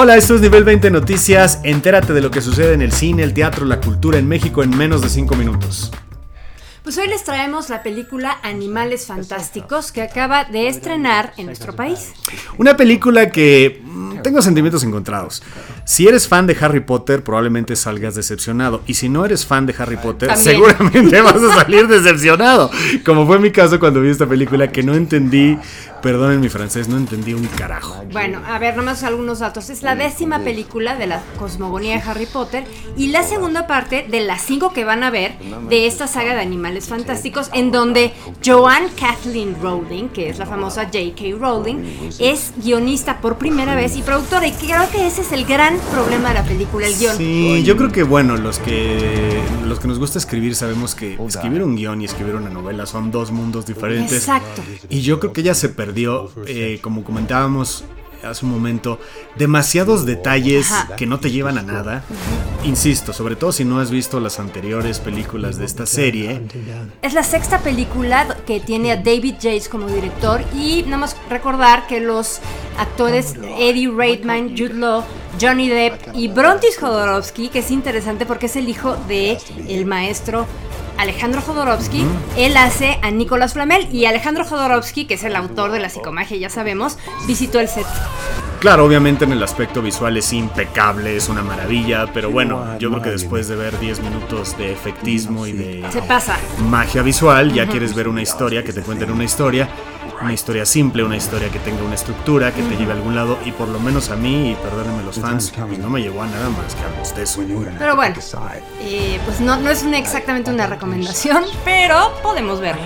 Hola, esto es Nivel 20 Noticias. Entérate de lo que sucede en el cine, el teatro, la cultura en México en menos de 5 minutos. Pues hoy les traemos la película Animales Fantásticos que acaba de estrenar en nuestro país. Una película que mm, tengo sentimientos encontrados. Si eres fan de Harry Potter, probablemente salgas decepcionado. Y si no eres fan de Harry Potter, También. seguramente vas a salir decepcionado. Como fue mi caso cuando vi esta película que no entendí, perdonen mi francés, no entendí un carajo. Bueno, a ver, nomás algunos datos. Es la décima película de la cosmogonía de Harry Potter y la segunda parte de las cinco que van a ver de esta saga de Animales Fantásticos, en donde Joanne Kathleen Rowling, que es la famosa J.K. Rowling, es guionista por primera vez y productora. Y creo que ese es el gran problema de la película, el guion. Sí, yo creo que bueno, los que los que nos gusta escribir sabemos que escribir un guion y escribir una novela son dos mundos diferentes. Exacto. Y yo creo que ella se perdió, eh, como comentábamos hace un momento, demasiados detalles Ajá. que no te llevan a nada. Insisto, sobre todo si no has visto las anteriores películas de esta serie. Es la sexta película que tiene a David Yates como director y nada más recordar que los actores Eddie Redmayne, Jude Law, Johnny Depp y Brontis Jodorowsky, que es interesante porque es el hijo de el maestro Alejandro Jodorowsky, él hace a Nicolás Flamel y Alejandro Jodorowsky, que es el autor de la psicomagia, ya sabemos, visitó el set. Claro, obviamente en el aspecto visual es impecable, es una maravilla, pero bueno, yo creo que después de ver 10 minutos de efectismo y de Se pasa. magia visual, ya quieres ver una historia, que te cuenten una historia, una historia simple, una historia que tenga una estructura, que te lleve a algún lado, y por lo menos a mí, y perdónenme los fans, pues no me llevó a nada más que a bostezo. Pero bueno, eh, pues no, no es una- exactamente una recomendación, pero podemos verlo.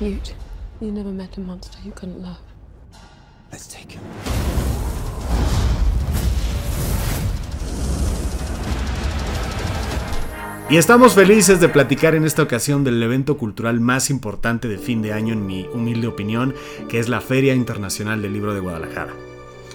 Mute. You never met a monster you couldn't love. Let's take him. Y estamos felices de platicar en esta ocasión del evento cultural más importante de fin de año, en mi humilde opinión, que es la Feria Internacional del Libro de Guadalajara.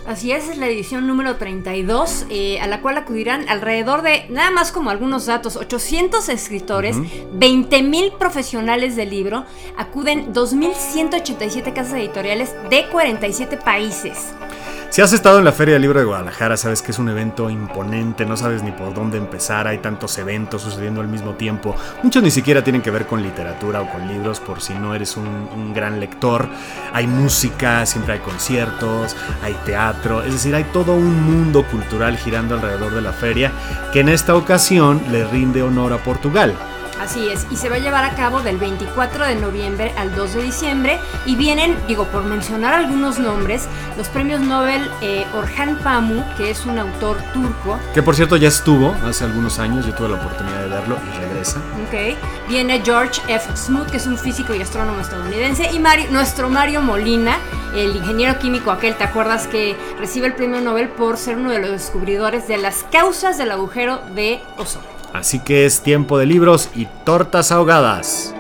Así es, es la edición número 32, eh, a la cual acudirán alrededor de, nada más como algunos datos, 800 escritores, 20.000 profesionales del libro, acuden 2.187 casas editoriales de 47 países. Si has estado en la Feria del Libro de Guadalajara, sabes que es un evento imponente, no sabes ni por dónde empezar, hay tantos eventos sucediendo al mismo tiempo. Muchos ni siquiera tienen que ver con literatura o con libros, por si no eres un, un gran lector. Hay música, siempre hay conciertos, hay teatro, es decir, hay todo un mundo cultural girando alrededor de la feria que en esta ocasión le rinde honor a Portugal. Así es, y se va a llevar a cabo del 24 de noviembre al 2 de diciembre y vienen, digo, por mencionar algunos nombres, los premios Nobel eh, Orhan Pamuk, que es un autor turco, Que por cierto ya estuvo hace algunos años, yo tuve la oportunidad de verlo y regresa. Ok. Viene George F. Smoot, que es un físico y astrónomo estadounidense. Y Mario- nuestro Mario Molina, el ingeniero químico aquel, ¿te acuerdas que recibe el premio Nobel por ser uno de los descubridores de las causas del agujero de ozono? Así que es tiempo de libros y tortas ahogadas.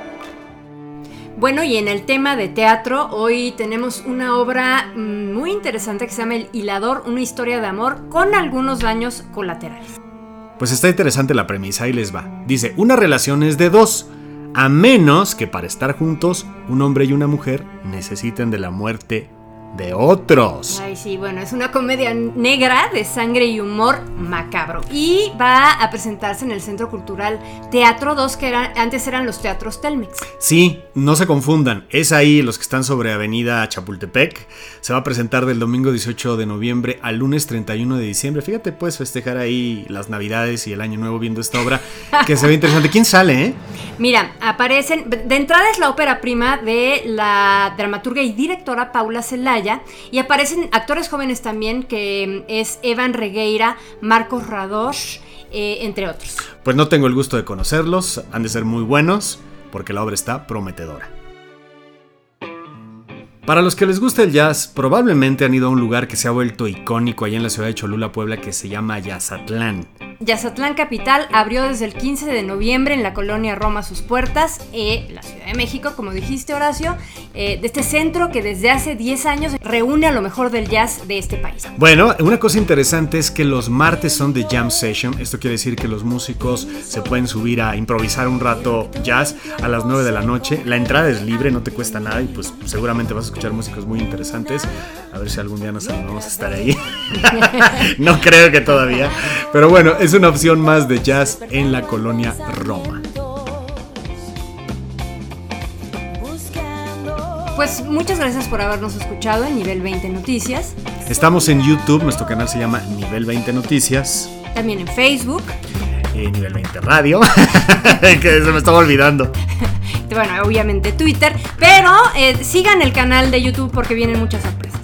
Bueno, y en el tema de teatro, hoy tenemos una obra mm, muy interesante que se llama El Hilador, una historia de amor con algunos daños colaterales. Pues está interesante la premisa, ahí les va. Dice, una relación es de dos, a menos que para estar juntos, un hombre y una mujer necesiten de la muerte de otros. Ay, sí, bueno, es una comedia negra de sangre y humor macabro. Y va a presentarse en el Centro Cultural Teatro 2, que eran, antes eran los teatros Telmex. Sí, no se confundan, es ahí los que están sobre Avenida Chapultepec. Se va a presentar del domingo 18 de noviembre al lunes 31 de diciembre. Fíjate, puedes festejar ahí las Navidades y el Año Nuevo viendo esta obra, que se ve interesante. ¿Quién sale, eh? Mira, aparecen. De entrada es la ópera prima de la dramaturga y directora Paula Celaya. Y aparecen actores jóvenes también, que mm, es Evan Regueira, Marcos Radosh, eh, entre otros. Pues no tengo el gusto de conocerlos, han de ser muy buenos, porque la obra está prometedora. Para los que les gusta el jazz, probablemente han ido a un lugar que se ha vuelto icónico allá en la ciudad de Cholula, Puebla, que se llama Yazatlán. Yazzatlán Capital abrió desde el 15 de noviembre en la colonia Roma sus puertas, eh, la Ciudad de México, como dijiste Horacio, eh, de este centro que desde hace 10 años reúne a lo mejor del jazz de este país. Bueno, una cosa interesante es que los martes son de jam session. Esto quiere decir que los músicos se pueden subir a improvisar un rato jazz a las 9 de la noche. La entrada es libre, no te cuesta nada y pues seguramente vas a escuchar músicos muy interesantes. A ver si algún día nos animamos a estar ahí. no creo que todavía. Pero bueno, es una opción más de jazz en la colonia Roma. Pues muchas gracias por habernos escuchado en Nivel 20 Noticias. Estamos en YouTube, nuestro canal se llama Nivel 20 Noticias. También en Facebook. Y Nivel 20 Radio. que se me estaba olvidando. Bueno, obviamente Twitter. Pero eh, sigan el canal de YouTube porque vienen muchas sorpresas.